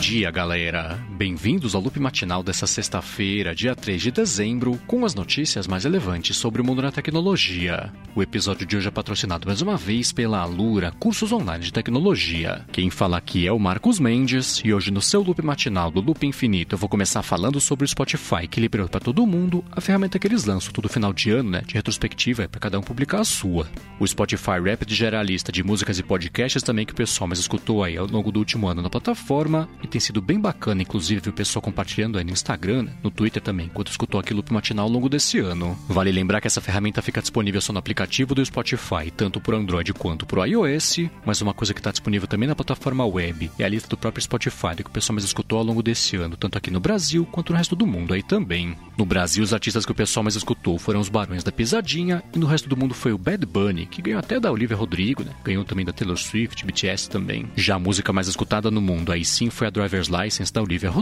dia, galera! Bem-vindos ao loop matinal dessa sexta-feira, dia 3 de dezembro, com as notícias mais relevantes sobre o mundo da tecnologia. O episódio de hoje é patrocinado mais uma vez pela Alura Cursos Online de Tecnologia. Quem fala aqui é o Marcos Mendes, e hoje no seu loop matinal do Loop Infinito eu vou começar falando sobre o Spotify, que liberou para todo mundo a ferramenta que eles lançam todo final de ano, né, de retrospectiva, é para cada um publicar a sua. O Spotify Rapid gera a lista de músicas e podcasts também que o pessoal mais escutou aí ao longo do último ano na plataforma e tem sido bem bacana, inclusive, o pessoal compartilhando aí no Instagram, né? no Twitter também, enquanto escutou aqui Loop Matinal ao longo desse ano. Vale lembrar que essa ferramenta fica disponível só no aplicativo do Spotify, tanto por Android quanto por iOS, mas uma coisa que está disponível também na plataforma web é a lista do próprio Spotify, que o pessoal mais escutou ao longo desse ano, tanto aqui no Brasil quanto no resto do mundo aí também. No Brasil, os artistas que o pessoal mais escutou foram os Barões da Pisadinha, e no resto do mundo foi o Bad Bunny, que ganhou até da Olivia Rodrigo, né? Ganhou também da Taylor Swift, BTS também. Já a música mais escutada no mundo aí sim foi a Driver's License da Olivia Rodrigo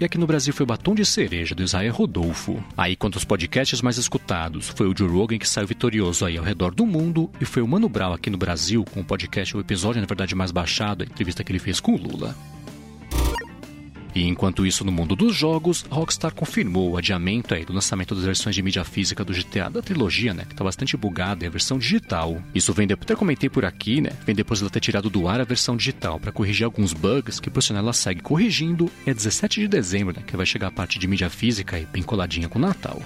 e aqui no Brasil foi o Batom de Cereja do Israel Rodolfo. Aí quanto aos podcasts mais escutados, foi o Joe Rogan que saiu vitorioso aí ao redor do mundo e foi o Mano Brown aqui no Brasil com o podcast, o episódio na verdade mais baixado, a entrevista que ele fez com o Lula. E enquanto isso, no mundo dos jogos, Rockstar confirmou o adiamento aí do lançamento das versões de mídia física do GTA da trilogia, né? Que tá bastante bugada, é a versão digital. Isso vem depois, até comentei por aqui, né? Vem depois dela ter tirado do ar a versão digital para corrigir alguns bugs que por sinal ela segue corrigindo. É 17 de dezembro, né? Que vai chegar a parte de mídia física aí, bem coladinha com o Natal.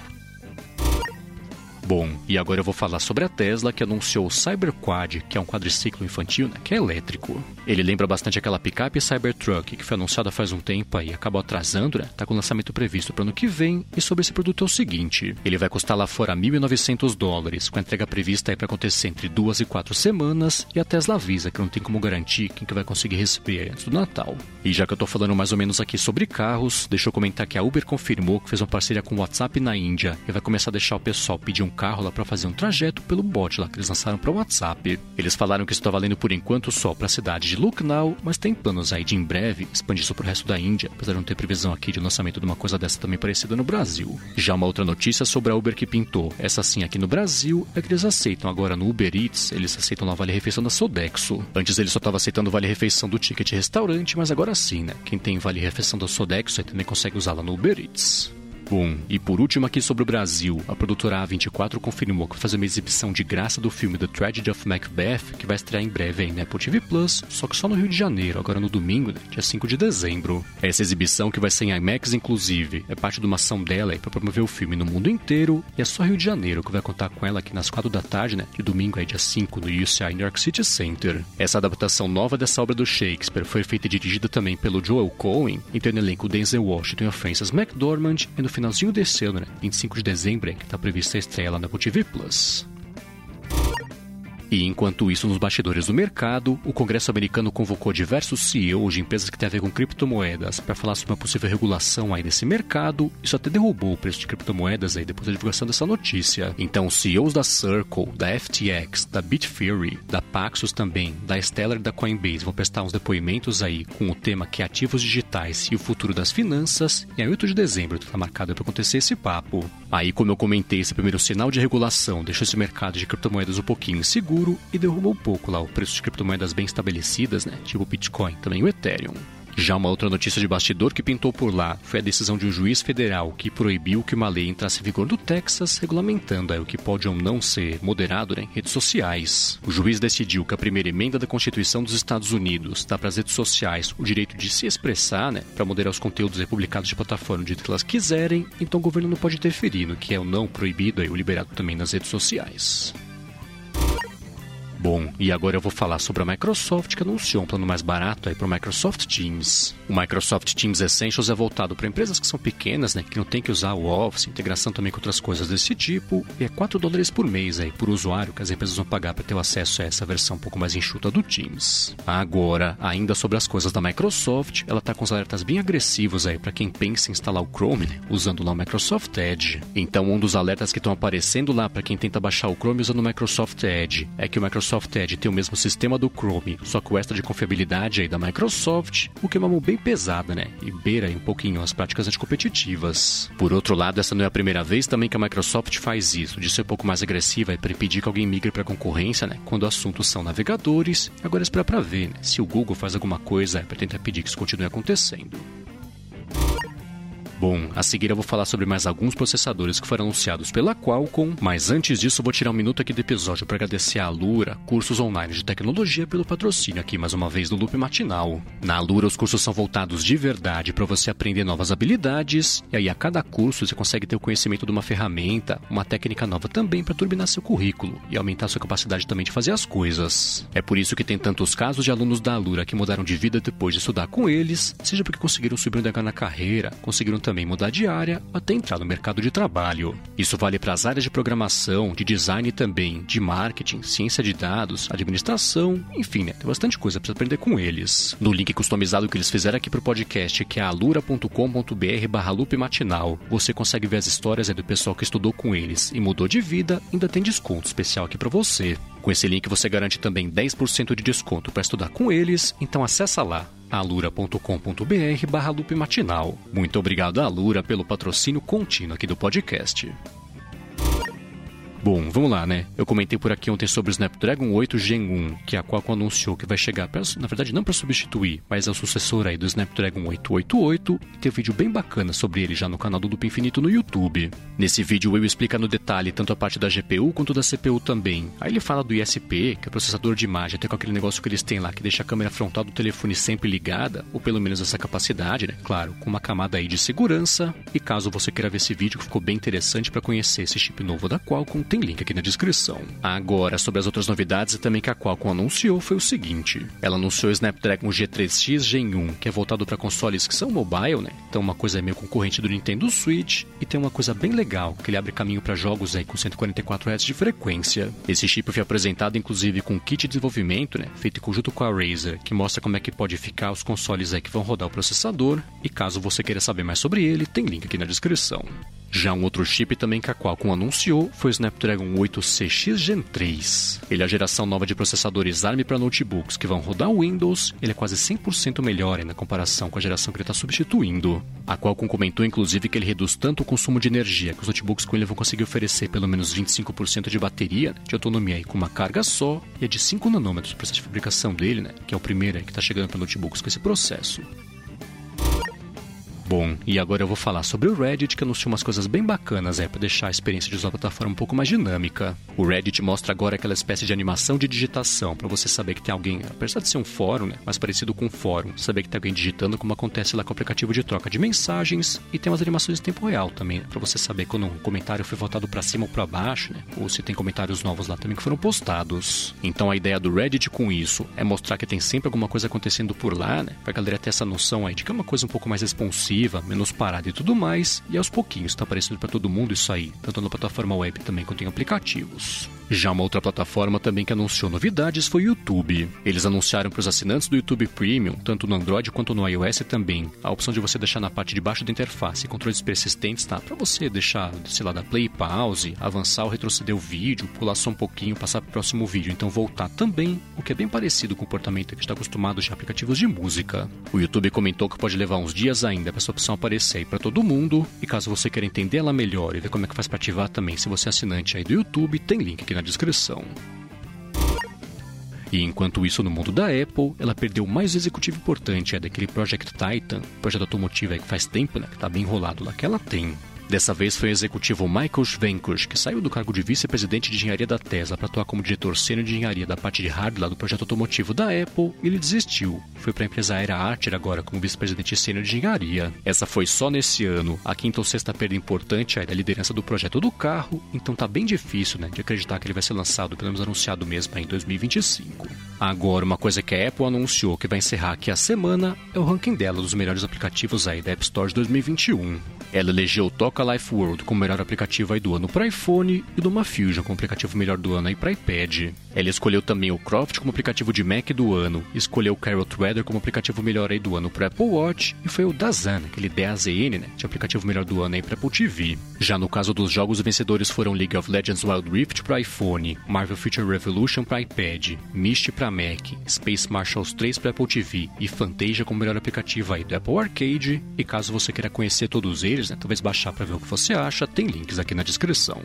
Bom, e agora eu vou falar sobre a Tesla que anunciou o Cyberquad, que é um quadriciclo infantil, né, que é elétrico. Ele lembra bastante aquela picape Cybertruck que foi anunciada faz um tempo aí, acabou atrasando, né? Tá com lançamento previsto para ano que vem. E sobre esse produto é o seguinte: ele vai custar lá fora 1.900 dólares, com a entrega prevista aí para acontecer entre duas e quatro semanas. E a Tesla avisa que não tem como garantir quem que vai conseguir receber antes do Natal. E já que eu tô falando mais ou menos aqui sobre carros, deixa eu comentar que a Uber confirmou que fez uma parceria com o WhatsApp na Índia e vai começar a deixar o pessoal pedir um carro lá para fazer um trajeto pelo bot lá que eles lançaram para o WhatsApp. Eles falaram que isso está valendo por enquanto só para a cidade de Lucknow, mas tem planos aí de em breve expandir isso para o resto da Índia, apesar de não ter previsão aqui de lançamento de uma coisa dessa também parecida no Brasil. Já uma outra notícia sobre a Uber que pintou, essa sim aqui no Brasil, é que eles aceitam agora no Uber Eats, eles aceitam lá Vale Refeição da Sodexo. Antes eles só estavam aceitando Vale Refeição do ticket restaurante, mas agora sim, né? Quem tem Vale Refeição da Sodexo também consegue usar lá no Uber Eats. Bom, e por último aqui sobre o Brasil, a produtora A24 confirmou que vai fazer uma exibição de graça do filme The Tragedy of Macbeth, que vai estrear em breve aí na Apple TV Plus, só que só no Rio de Janeiro, agora no domingo, né, dia 5 de dezembro. Essa exibição, que vai ser em IMAX inclusive, é parte de uma ação dela para promover o filme no mundo inteiro, e é só Rio de Janeiro que vai contar com ela aqui nas 4 da tarde, né, de domingo aí dia 5 no UCI New York City Center. Essa adaptação nova dessa obra do Shakespeare foi feita e dirigida também pelo Joel Cohen, e tem elenco Denzel Washington e Frances McDormand, e no finalzinho desse ano, né? 25 de dezembro, é que está prevista a estreia lá na TV Plus. E enquanto isso, nos bastidores do mercado, o Congresso americano convocou diversos CEOs de empresas que têm a ver com criptomoedas para falar sobre uma possível regulação aí desse mercado. Isso até derrubou o preço de criptomoedas aí depois da divulgação dessa notícia. Então, os CEOs da Circle, da FTX, da Bitfury, da Paxos também, da Stellar e da Coinbase vão prestar uns depoimentos aí com o tema que é ativos digitais e o futuro das finanças. E aí, 8 de dezembro está marcado para acontecer esse papo. Aí, como eu comentei, esse primeiro sinal de regulação deixou esse mercado de criptomoedas um pouquinho inseguro e derrubou um pouco lá o preço de criptomoedas bem estabelecidas, né? Tipo o Bitcoin, também o Ethereum. Já uma outra notícia de bastidor que pintou por lá foi a decisão de um juiz federal que proibiu que uma lei entrasse em vigor do Texas, regulamentando aí, o que pode ou não ser moderado né, em redes sociais. O juiz decidiu que a primeira emenda da Constituição dos Estados Unidos dá para as redes sociais o direito de se expressar, né, para moderar os conteúdos publicados de plataforma do jeito que elas quiserem, então o governo não pode interferir no que é o não proibido e o liberado também nas redes sociais. Bom, e agora eu vou falar sobre a Microsoft que anunciou um plano mais barato aí para o Microsoft Teams. O Microsoft Teams Essentials é voltado para empresas que são pequenas, né, que não tem que usar o Office, integração também com outras coisas desse tipo, e é 4 dólares por mês aí por usuário que as empresas vão pagar para ter o acesso a essa versão um pouco mais enxuta do Teams. Agora, ainda sobre as coisas da Microsoft, ela tá com os alertas bem agressivos aí para quem pensa em instalar o Chrome, né, usando lá o Microsoft Edge. Então, um dos alertas que estão aparecendo lá para quem tenta baixar o Chrome usando o Microsoft Edge é que o Microsoft Microsoft Edge tem o mesmo sistema do Chrome, só com extra de confiabilidade aí da Microsoft, o que é uma mão bem pesada, né? E beira um pouquinho as práticas anticompetitivas. Por outro lado, essa não é a primeira vez também que a Microsoft faz isso, de ser um pouco mais agressiva e para impedir que alguém migre para concorrência, né? Quando assuntos são navegadores. Agora espera para ver, né? Se o Google faz alguma coisa é, para tentar pedir que isso continue acontecendo. Bom, a seguir eu vou falar sobre mais alguns processadores que foram anunciados pela Qualcomm, mas antes disso vou tirar um minuto aqui do episódio para agradecer a Alura, cursos online de tecnologia, pelo patrocínio aqui mais uma vez no Loop Matinal. Na Alura os cursos são voltados de verdade para você aprender novas habilidades, e aí a cada curso você consegue ter o conhecimento de uma ferramenta, uma técnica nova também para turbinar seu currículo e aumentar sua capacidade também de fazer as coisas. É por isso que tem tantos casos de alunos da Alura que mudaram de vida depois de estudar com eles, seja porque conseguiram subir um degrau na carreira, conseguiram também mudar de área até entrar no mercado de trabalho. Isso vale para as áreas de programação, de design também, de marketing, ciência de dados, administração, enfim, né? Tem bastante coisa para aprender com eles. No link customizado que eles fizeram aqui pro podcast, que é alura.com.br barra loop matinal, você consegue ver as histórias do pessoal que estudou com eles e mudou de vida, ainda tem desconto especial aqui para você. Com esse link você garante também 10% de desconto para estudar com eles, então acessa lá alura.com.br barra. Muito obrigado à Alura pelo patrocínio contínuo aqui do podcast. Bom, vamos lá, né? Eu comentei por aqui ontem sobre o Snapdragon 8 Gen 1, que a Qualcomm anunciou que vai chegar, pra, na verdade não para substituir, mas é o sucessor aí do Snapdragon 888. E tem um vídeo bem bacana sobre ele já no canal do Loop Infinito no YouTube. Nesse vídeo eu explico no detalhe tanto a parte da GPU quanto da CPU também. Aí ele fala do ISP, que é o processador de imagem, até com aquele negócio que eles têm lá que deixa a câmera frontal do telefone sempre ligada, ou pelo menos essa capacidade, né? Claro, com uma camada aí de segurança. E caso você queira ver esse vídeo que ficou bem interessante para conhecer esse chip novo da Qualcomm, tem link aqui na descrição. Agora, sobre as outras novidades também que a Qualcomm anunciou foi o seguinte: ela anunciou o Snapdragon G3X Gen 1, que é voltado para consoles que são mobile, né? Então uma coisa é meio concorrente do Nintendo Switch e tem uma coisa bem legal, que ele abre caminho para jogos aí com 144 Hz de frequência. Esse chip foi apresentado inclusive com um kit de desenvolvimento, né, feito em conjunto com a Razer, que mostra como é que pode ficar os consoles aí que vão rodar o processador. E caso você queira saber mais sobre ele, tem link aqui na descrição. Já um outro chip também que a Qualcomm anunciou foi o Snapdragon 8CX Gen 3. Ele é a geração nova de processadores ARM para notebooks que vão rodar Windows. Ele é quase 100% melhor na comparação com a geração que ele está substituindo. A Qualcomm comentou inclusive que ele reduz tanto o consumo de energia que os notebooks com ele vão conseguir oferecer pelo menos 25% de bateria de autonomia aí, com uma carga só e é de 5 nanômetros o processo de fabricação dele, né, que é o primeiro que está chegando para notebooks com esse processo. Bom, e agora eu vou falar sobre o Reddit, que anunciou umas coisas bem bacanas é, para deixar a experiência de usar a plataforma um pouco mais dinâmica. O Reddit mostra agora aquela espécie de animação de digitação, para você saber que tem alguém, apesar de ser um fórum, né, mais parecido com um fórum, saber que tem alguém digitando, como acontece lá com o aplicativo de troca de mensagens, e tem umas animações em tempo real também, para você saber quando um comentário foi votado para cima ou para baixo, né, ou se tem comentários novos lá também que foram postados. Então a ideia do Reddit com isso é mostrar que tem sempre alguma coisa acontecendo por lá, né, pra galera ter essa noção aí de que é uma coisa um pouco mais responsiva menos parada e tudo mais, e aos pouquinhos está aparecendo para todo mundo isso aí, tanto na plataforma web também quanto em aplicativos. Já uma outra plataforma também que anunciou novidades foi o YouTube. Eles anunciaram para os assinantes do YouTube Premium, tanto no Android quanto no iOS também, a opção de você deixar na parte de baixo da interface controles persistentes, tá? Para você deixar, sei lá, dar play pause, avançar ou retroceder o vídeo, pular só um pouquinho, passar para o próximo vídeo, então voltar também, o que é bem parecido com o comportamento que está acostumado de aplicativos de música. O YouTube comentou que pode levar uns dias ainda para essa opção aparecer aí para todo mundo, e caso você queira entender ela melhor e ver como é que faz para ativar também, se você é assinante aí do YouTube, tem link aqui na descrição. E enquanto isso, no mundo da Apple, ela perdeu mais executivo importante, é daquele Project Titan, projeto automotivo que faz tempo, né, que tá bem enrolado lá, que ela tem. Dessa vez foi o executivo Michael Schwenkusch, que saiu do cargo de vice-presidente de engenharia da Tesla para atuar como diretor sênior de engenharia da parte de hardware do projeto automotivo da Apple, e ele desistiu. Foi para a empresa aérea Archer agora como vice-presidente sênior de engenharia. Essa foi só nesse ano, a quinta ou sexta perda importante aí da liderança do projeto do carro, então tá bem difícil, né, de acreditar que ele vai ser lançado, pelo menos anunciado mesmo em 2025. Agora, uma coisa que a Apple anunciou que vai encerrar aqui a semana é o ranking dela dos melhores aplicativos aí da App Store de 2021. Ela elegeu o Toca Life World como melhor aplicativo aí do ano para iPhone e do Fusion como aplicativo melhor do ano aí para iPad. Ela escolheu também o Croft como aplicativo de Mac do ano, escolheu o Carrot Weather como aplicativo melhor aí do ano para Apple Watch e foi o Dazan, aquele DAZN, né, de aplicativo melhor do ano aí para Apple TV. Já no caso dos jogos, os vencedores foram League of Legends Wild Rift para iPhone, Marvel Future Revolution para iPad, Myst para Mac, Space Marshals 3 para Apple TV e Fantasia como melhor aplicativo aí do Apple Arcade. E caso você queira conhecer todos eles, né, talvez baixar para ver o que você acha, tem links aqui na descrição.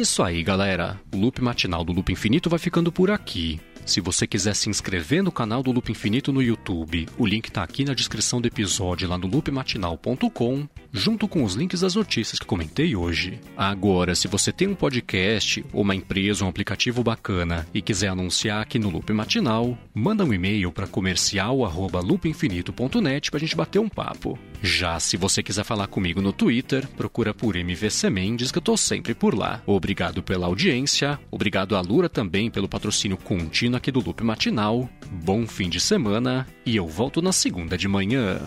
Isso aí, galera. O loop matinal do Loop Infinito vai ficando por aqui. Se você quiser se inscrever no canal do Loop Infinito no YouTube, o link está aqui na descrição do episódio lá no loopmatinal.com, junto com os links das notícias que comentei hoje. Agora, se você tem um podcast, ou uma empresa, um aplicativo bacana e quiser anunciar aqui no Loop Matinal, manda um e-mail para comercial@loopinfinito.net para a gente bater um papo. Já se você quiser falar comigo no Twitter, procura por MVC Mendes que eu estou sempre por lá. Obrigado pela audiência, obrigado a Lura também pelo patrocínio contínuo aqui do Loop Matinal. Bom fim de semana e eu volto na segunda de manhã.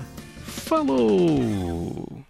Falou!